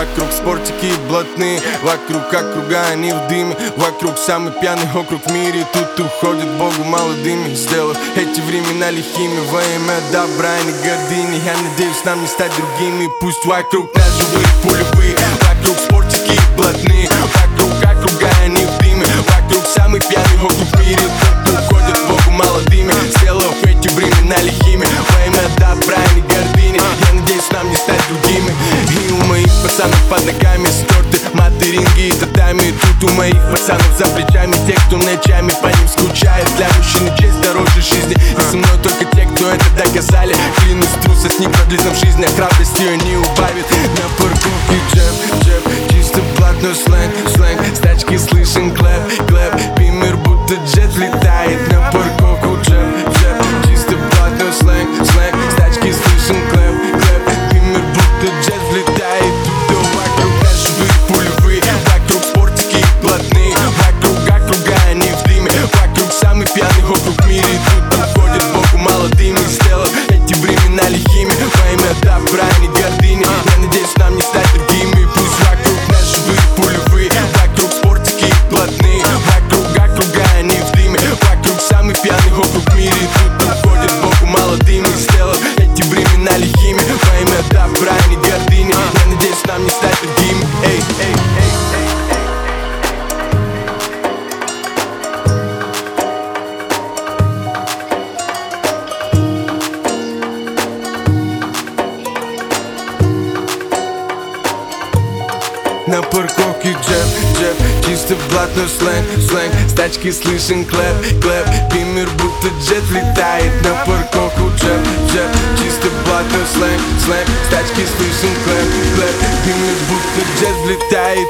Вокруг спортики блатные Вокруг округа они в дыме Вокруг самый пьяный округ в мире Тут уходит Богу молодыми Сделав эти времена лихими. Во имя добра и гордыни Я надеюсь нам не стать другими. Пусть вокруг нас живые пулевые Мат, ринги и татами Тут у моих пацанов за плечами Те, кто ночами по ним скучает. Для мужчины честь дороже жизни. И со мной только те, кто это доказали. Клянусь, трусость не продлит нам жизнь А храбрость ее не убавит На парковке джеб, джеб Чисто блатной сленг, сленг. С тачки слышен clap, clap. Beamer будто jet летает на парковки джеб, джеб Чиста блатна сленг, сленг. Стачки слышен клеп, клеп. Пимир будто джет летает на парковку джеб, джеб Чиста блатна сленг, сленг. Стачки слышен клеп, клеп. Пимир будто джет влетает